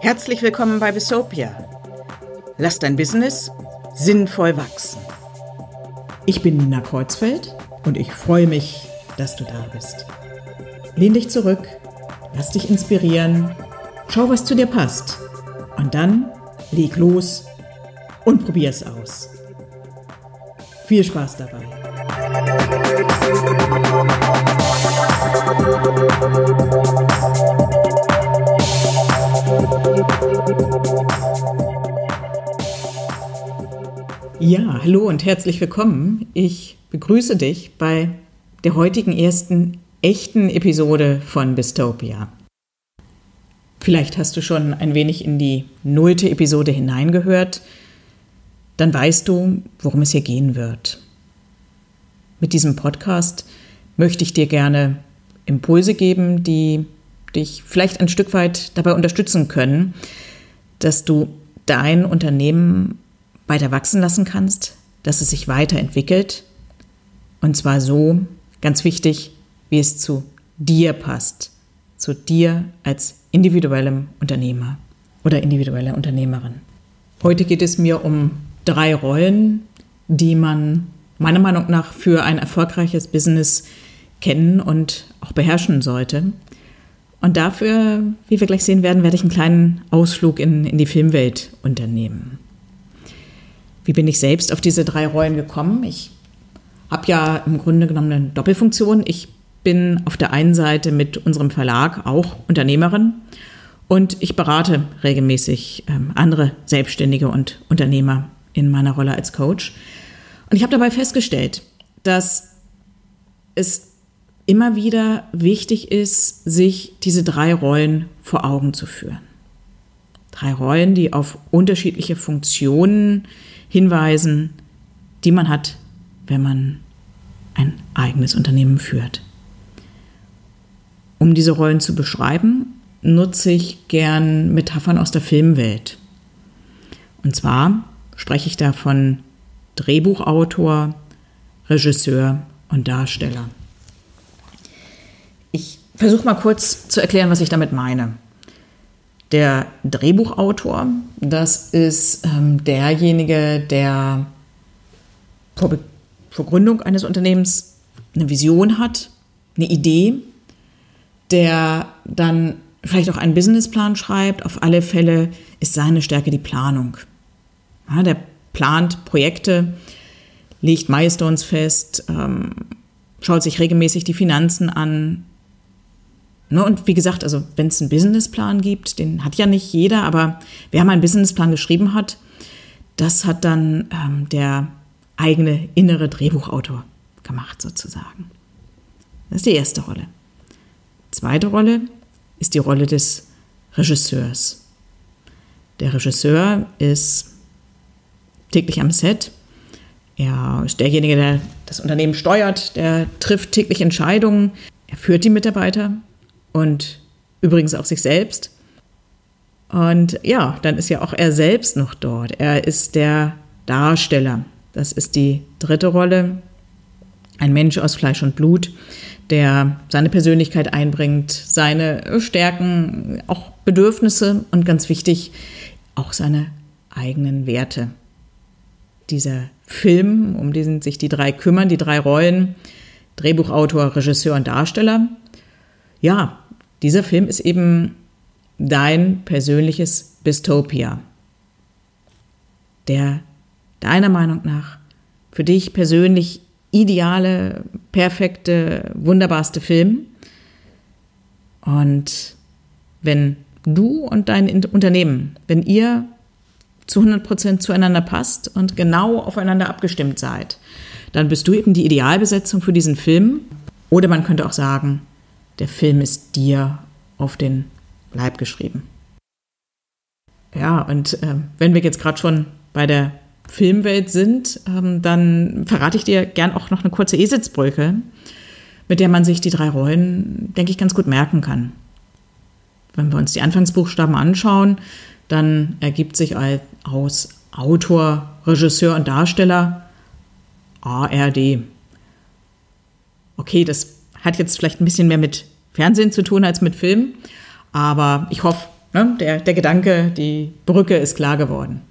Herzlich willkommen bei Besopia. Lass dein Business sinnvoll wachsen. Ich bin Nina Kreuzfeld und ich freue mich, dass du da bist. Lehn dich zurück, lass dich inspirieren, schau, was zu dir passt und dann leg los und probier es aus. Viel Spaß dabei. Ja, hallo und herzlich willkommen. Ich begrüße dich bei der heutigen ersten echten Episode von Bistopia. Vielleicht hast du schon ein wenig in die nullte Episode hineingehört. Dann weißt du, worum es hier gehen wird. Mit diesem Podcast möchte ich dir gerne Impulse geben, die dich vielleicht ein Stück weit dabei unterstützen können, dass du dein Unternehmen weiter wachsen lassen kannst, dass es sich weiterentwickelt. Und zwar so, ganz wichtig, wie es zu dir passt, zu dir als individuellem Unternehmer oder individuelle Unternehmerin. Heute geht es mir um drei Rollen, die man meiner Meinung nach für ein erfolgreiches Business kennen und auch beherrschen sollte. Und dafür, wie wir gleich sehen werden, werde ich einen kleinen Ausflug in, in die Filmwelt unternehmen. Wie bin ich selbst auf diese drei Rollen gekommen? Ich habe ja im Grunde genommen eine Doppelfunktion. Ich bin auf der einen Seite mit unserem Verlag auch Unternehmerin und ich berate regelmäßig ähm, andere Selbstständige und Unternehmer in meiner Rolle als Coach. Und ich habe dabei festgestellt, dass es immer wieder wichtig ist, sich diese drei Rollen vor Augen zu führen. Drei Rollen, die auf unterschiedliche Funktionen hinweisen, die man hat, wenn man ein eigenes Unternehmen führt. Um diese Rollen zu beschreiben, nutze ich gern Metaphern aus der Filmwelt. Und zwar spreche ich da von Drehbuchautor, Regisseur und Darsteller. Ich versuche mal kurz zu erklären, was ich damit meine. Der Drehbuchautor, das ist ähm, derjenige, der vor, vor Gründung eines Unternehmens eine Vision hat, eine Idee, der dann vielleicht auch einen Businessplan schreibt. Auf alle Fälle ist seine Stärke die Planung. Ja, der plant Projekte, legt Milestones fest, ähm, schaut sich regelmäßig die Finanzen an, Ne, und wie gesagt, also wenn es einen Businessplan gibt, den hat ja nicht jeder, aber wer mal einen Businessplan geschrieben hat, das hat dann ähm, der eigene innere Drehbuchautor gemacht sozusagen. Das ist die erste Rolle. Zweite Rolle ist die Rolle des Regisseurs. Der Regisseur ist täglich am Set. Er ist derjenige, der das Unternehmen steuert, der trifft täglich Entscheidungen, er führt die Mitarbeiter, und übrigens auch sich selbst. Und ja, dann ist ja auch er selbst noch dort. Er ist der Darsteller. Das ist die dritte Rolle. Ein Mensch aus Fleisch und Blut, der seine Persönlichkeit einbringt, seine Stärken, auch Bedürfnisse und ganz wichtig, auch seine eigenen Werte. Dieser Film, um den sich die drei kümmern, die drei Rollen, Drehbuchautor, Regisseur und Darsteller, ja, dieser Film ist eben dein persönliches Bistopia. Der deiner Meinung nach für dich persönlich ideale, perfekte, wunderbarste Film. Und wenn du und dein Unternehmen, wenn ihr zu 100 Prozent zueinander passt und genau aufeinander abgestimmt seid, dann bist du eben die Idealbesetzung für diesen Film. Oder man könnte auch sagen, der Film ist dir auf den Leib geschrieben. Ja, und äh, wenn wir jetzt gerade schon bei der Filmwelt sind, ähm, dann verrate ich dir gern auch noch eine kurze Eselsbrücke, mit der man sich die drei Rollen, denke ich, ganz gut merken kann. Wenn wir uns die Anfangsbuchstaben anschauen, dann ergibt sich aus Autor, Regisseur und Darsteller ARD. Okay, das hat jetzt vielleicht ein bisschen mehr mit Fernsehen zu tun als mit Film, aber ich hoffe, ne, der, der Gedanke, die Brücke ist klar geworden.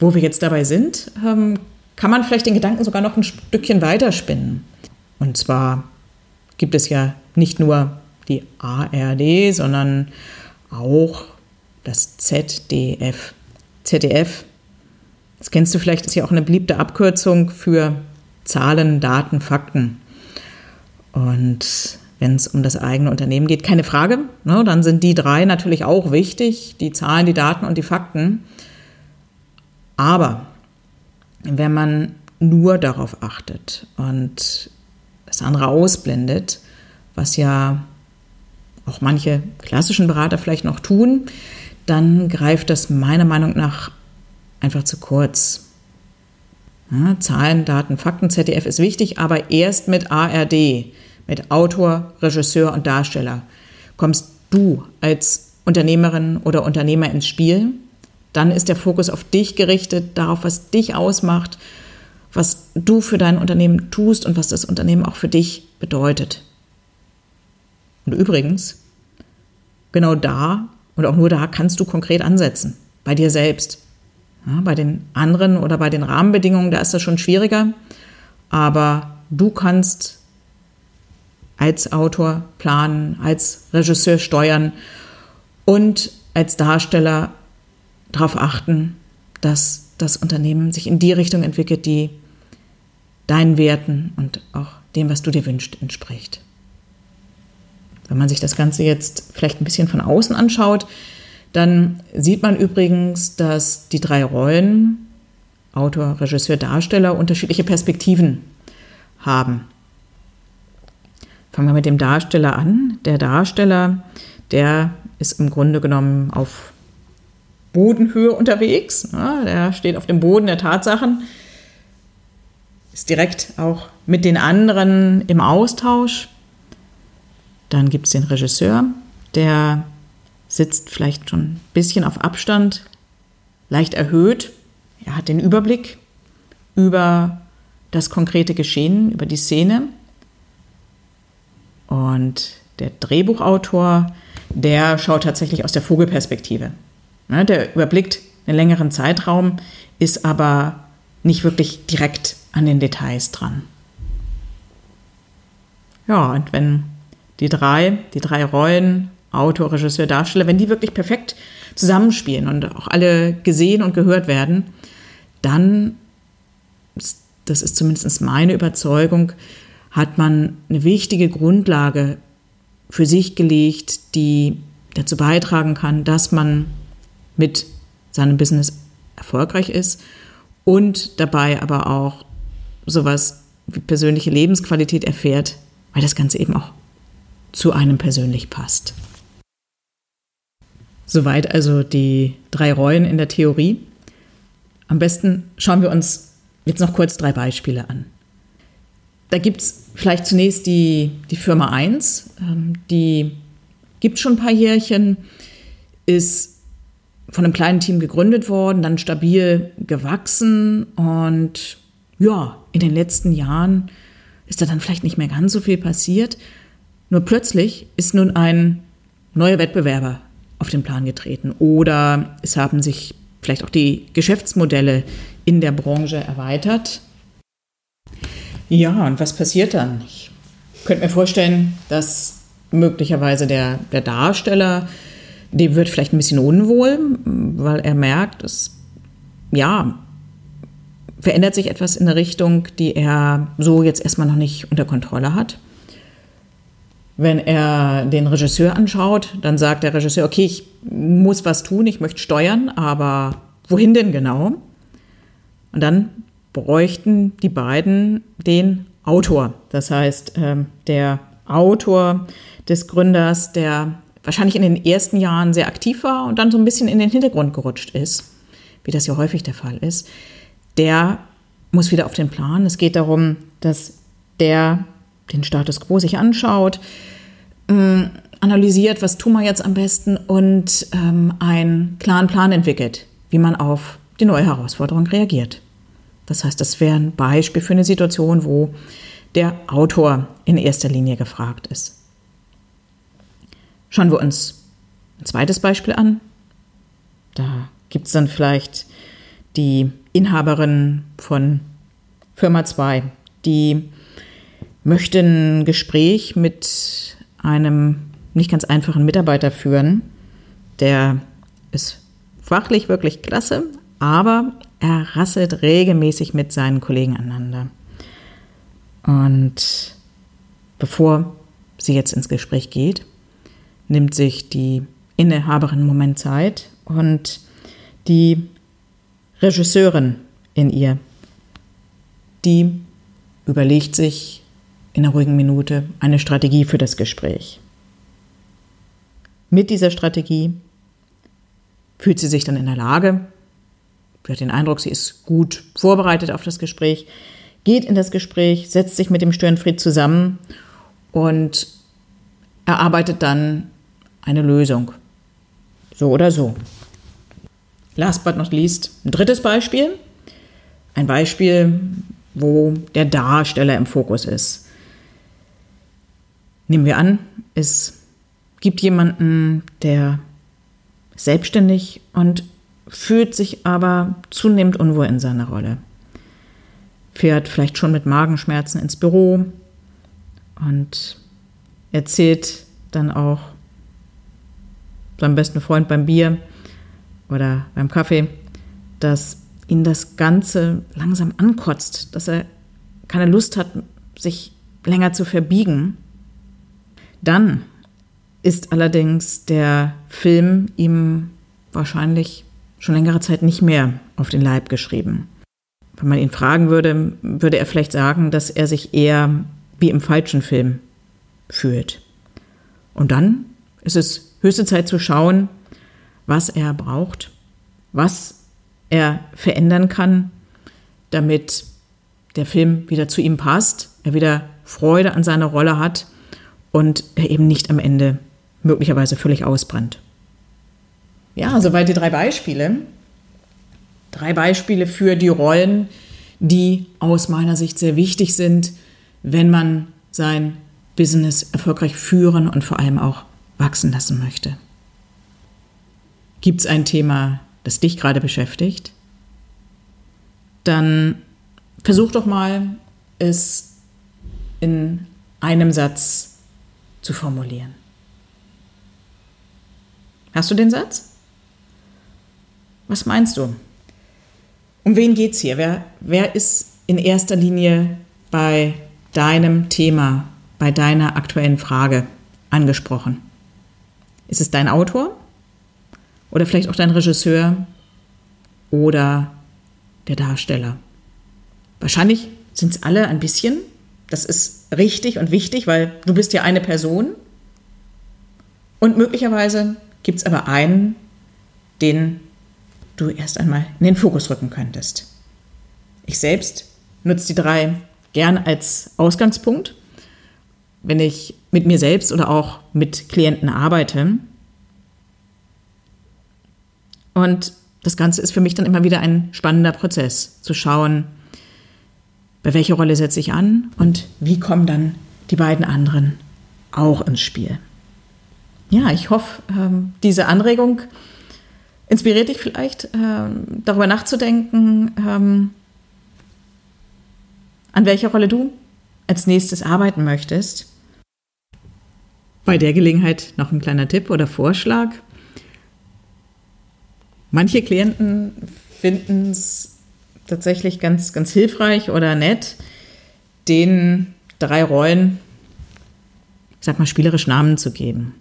Wo wir jetzt dabei sind, ähm, kann man vielleicht den Gedanken sogar noch ein Stückchen weiterspinnen. Und zwar gibt es ja nicht nur die ARD, sondern auch das ZDF. ZDF, das kennst du vielleicht, ist ja auch eine beliebte Abkürzung für Zahlen, Daten, Fakten. Und wenn es um das eigene Unternehmen geht, keine Frage, ne, dann sind die drei natürlich auch wichtig, die Zahlen, die Daten und die Fakten. Aber wenn man nur darauf achtet und das andere ausblendet, was ja auch manche klassischen Berater vielleicht noch tun, dann greift das meiner Meinung nach einfach zu kurz. Ja, Zahlen, Daten, Fakten, ZDF ist wichtig, aber erst mit ARD, mit Autor, Regisseur und Darsteller kommst du als Unternehmerin oder Unternehmer ins Spiel. Dann ist der Fokus auf dich gerichtet, darauf, was dich ausmacht, was du für dein Unternehmen tust und was das Unternehmen auch für dich bedeutet. Und übrigens, genau da und auch nur da kannst du konkret ansetzen, bei dir selbst. Ja, bei den anderen oder bei den Rahmenbedingungen, da ist das schon schwieriger, aber du kannst als Autor planen, als Regisseur steuern und als Darsteller darauf achten, dass das Unternehmen sich in die Richtung entwickelt, die deinen Werten und auch dem, was du dir wünschst, entspricht. Wenn man sich das Ganze jetzt vielleicht ein bisschen von außen anschaut, dann sieht man übrigens, dass die drei Rollen, Autor, Regisseur, Darsteller, unterschiedliche Perspektiven haben. Fangen wir mit dem Darsteller an. Der Darsteller, der ist im Grunde genommen auf Bodenhöhe unterwegs. Ja, der steht auf dem Boden der Tatsachen, ist direkt auch mit den anderen im Austausch. Dann gibt es den Regisseur, der sitzt vielleicht schon ein bisschen auf Abstand, leicht erhöht. Er hat den Überblick über das konkrete Geschehen, über die Szene. Und der Drehbuchautor, der schaut tatsächlich aus der Vogelperspektive. Der überblickt einen längeren Zeitraum, ist aber nicht wirklich direkt an den Details dran. Ja, und wenn die drei, die drei Rollen, Autor, Regisseur, Darsteller, wenn die wirklich perfekt zusammenspielen und auch alle gesehen und gehört werden, dann, das ist zumindest meine Überzeugung, hat man eine wichtige Grundlage für sich gelegt, die dazu beitragen kann, dass man mit seinem Business erfolgreich ist und dabei aber auch sowas wie persönliche Lebensqualität erfährt, weil das Ganze eben auch zu einem persönlich passt. Soweit also die drei Rollen in der Theorie. Am besten schauen wir uns jetzt noch kurz drei Beispiele an. Da gibt es vielleicht zunächst die, die Firma 1, ähm, die gibt schon ein paar Jährchen, ist von einem kleinen Team gegründet worden, dann stabil gewachsen und ja, in den letzten Jahren ist da dann vielleicht nicht mehr ganz so viel passiert. Nur plötzlich ist nun ein neuer Wettbewerber auf den Plan getreten oder es haben sich vielleicht auch die Geschäftsmodelle in der Branche erweitert. Ja, und was passiert dann? Ich könnte mir vorstellen, dass möglicherweise der, der Darsteller, dem wird vielleicht ein bisschen unwohl, weil er merkt, es ja, verändert sich etwas in eine Richtung, die er so jetzt erstmal noch nicht unter Kontrolle hat. Wenn er den Regisseur anschaut, dann sagt der Regisseur, okay, ich muss was tun, ich möchte steuern, aber wohin denn genau? Und dann bräuchten die beiden den Autor. Das heißt, ähm, der Autor des Gründers, der wahrscheinlich in den ersten Jahren sehr aktiv war und dann so ein bisschen in den Hintergrund gerutscht ist, wie das ja häufig der Fall ist, der muss wieder auf den Plan. Es geht darum, dass der den Status quo sich anschaut, ähm, analysiert, was tun wir jetzt am besten und ähm, einen klaren Plan entwickelt, wie man auf die neue Herausforderung reagiert. Das heißt, das wäre ein Beispiel für eine Situation, wo der Autor in erster Linie gefragt ist. Schauen wir uns ein zweites Beispiel an. Da gibt es dann vielleicht die Inhaberin von Firma 2, die möchte ein Gespräch mit einem nicht ganz einfachen Mitarbeiter führen. Der ist fachlich wirklich klasse, aber er rasselt regelmäßig mit seinen Kollegen aneinander. Und bevor sie jetzt ins Gespräch geht, nimmt sich die Inhaberin einen Moment Zeit und die Regisseurin in ihr, die überlegt sich in einer ruhigen Minute eine Strategie für das Gespräch. Mit dieser Strategie fühlt sie sich dann in der Lage, sie hat den Eindruck, sie ist gut vorbereitet auf das Gespräch, geht in das Gespräch, setzt sich mit dem Störenfried zusammen und erarbeitet dann eine Lösung. So oder so. Last but not least, ein drittes Beispiel. Ein Beispiel, wo der Darsteller im Fokus ist. Nehmen wir an, es gibt jemanden, der selbstständig und fühlt sich aber zunehmend unwohl in seiner Rolle. Fährt vielleicht schon mit Magenschmerzen ins Büro und erzählt dann auch seinem besten Freund beim Bier oder beim Kaffee, dass ihn das Ganze langsam ankotzt, dass er keine Lust hat, sich länger zu verbiegen. Dann ist allerdings der Film ihm wahrscheinlich schon längere Zeit nicht mehr auf den Leib geschrieben. Wenn man ihn fragen würde, würde er vielleicht sagen, dass er sich eher wie im falschen Film fühlt. Und dann ist es höchste Zeit zu schauen, was er braucht, was er verändern kann, damit der Film wieder zu ihm passt, er wieder Freude an seiner Rolle hat und er eben nicht am Ende möglicherweise völlig ausbrennt. Ja, soweit die drei Beispiele. Drei Beispiele für die Rollen, die aus meiner Sicht sehr wichtig sind, wenn man sein Business erfolgreich führen und vor allem auch wachsen lassen möchte. Gibt es ein Thema, das dich gerade beschäftigt? Dann versuch doch mal, es in einem Satz zu formulieren. Hast du den Satz? Was meinst du? Um wen geht es hier? Wer, wer ist in erster Linie bei deinem Thema, bei deiner aktuellen Frage angesprochen? Ist es dein Autor? Oder vielleicht auch dein Regisseur? Oder der Darsteller? Wahrscheinlich sind es alle ein bisschen. Das ist richtig und wichtig, weil du bist ja eine Person. Und möglicherweise gibt es aber einen, den du erst einmal in den Fokus rücken könntest. Ich selbst nutze die drei gern als Ausgangspunkt, wenn ich mit mir selbst oder auch mit Klienten arbeite. Und das Ganze ist für mich dann immer wieder ein spannender Prozess, zu schauen, bei welcher Rolle setze ich an und wie kommen dann die beiden anderen auch ins Spiel ja, ich hoffe, ähm, diese Anregung inspiriert dich vielleicht, ähm, darüber nachzudenken, ähm, an welcher Rolle du als nächstes arbeiten möchtest. Bei der Gelegenheit noch ein kleiner Tipp oder Vorschlag. Manche Klienten finden es tatsächlich ganz, ganz hilfreich oder nett, den drei Rollen, ich sag mal, spielerisch Namen zu geben.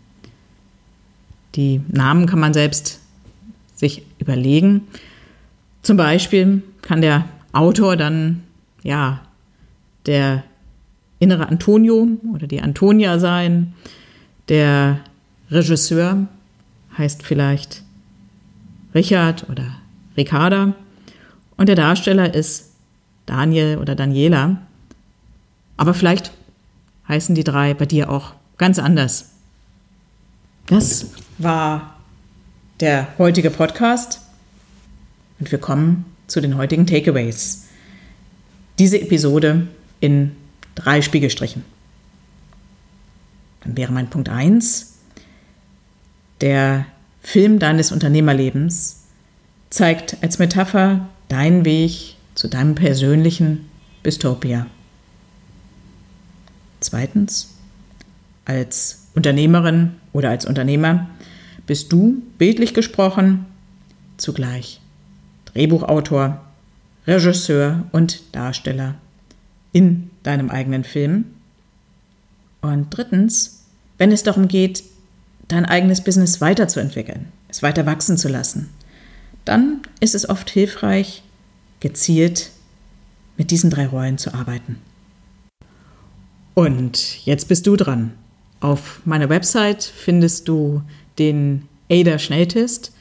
Die Namen kann man selbst sich überlegen. Zum Beispiel kann der Autor dann, ja, der innere Antonio oder die Antonia sein. Der Regisseur heißt vielleicht Richard oder Ricarda. Und der Darsteller ist Daniel oder Daniela. Aber vielleicht heißen die drei bei dir auch ganz anders. Das war der heutige Podcast und wir kommen zu den heutigen Takeaways. Diese Episode in drei Spiegelstrichen. Dann wäre mein Punkt 1, der Film deines Unternehmerlebens zeigt als Metapher deinen Weg zu deinem persönlichen Bistopia. Zweitens, als Unternehmerin oder als Unternehmer bist du, bildlich gesprochen, zugleich Drehbuchautor, Regisseur und Darsteller in deinem eigenen Film. Und drittens, wenn es darum geht, dein eigenes Business weiterzuentwickeln, es weiter wachsen zu lassen, dann ist es oft hilfreich, gezielt mit diesen drei Rollen zu arbeiten. Und jetzt bist du dran. Auf meiner Website findest du den ADA-Schnelltest,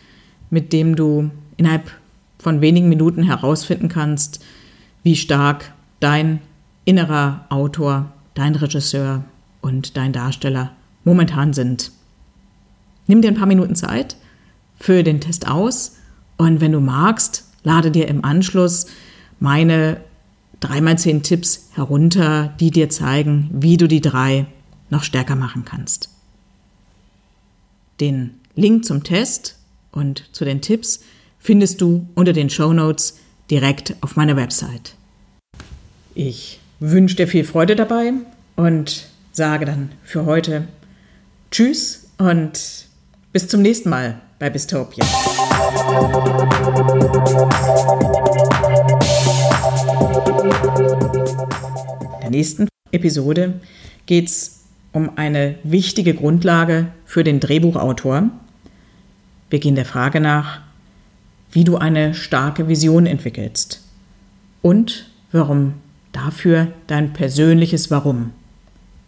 mit dem du innerhalb von wenigen Minuten herausfinden kannst, wie stark dein innerer Autor, dein Regisseur und dein Darsteller momentan sind. Nimm dir ein paar Minuten Zeit, fülle den Test aus und wenn du magst, lade dir im Anschluss meine 3x10 Tipps herunter, die dir zeigen, wie du die drei noch stärker machen kannst. Den Link zum Test und zu den Tipps findest du unter den Show Notes direkt auf meiner Website. Ich wünsche dir viel Freude dabei und sage dann für heute Tschüss und bis zum nächsten Mal bei Bistopia. In der nächsten Episode geht es um eine wichtige Grundlage für den Drehbuchautor. Wir gehen der Frage nach, wie du eine starke Vision entwickelst und warum dafür dein persönliches Warum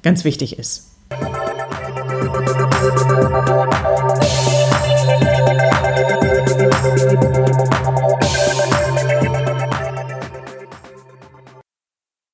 ganz wichtig ist.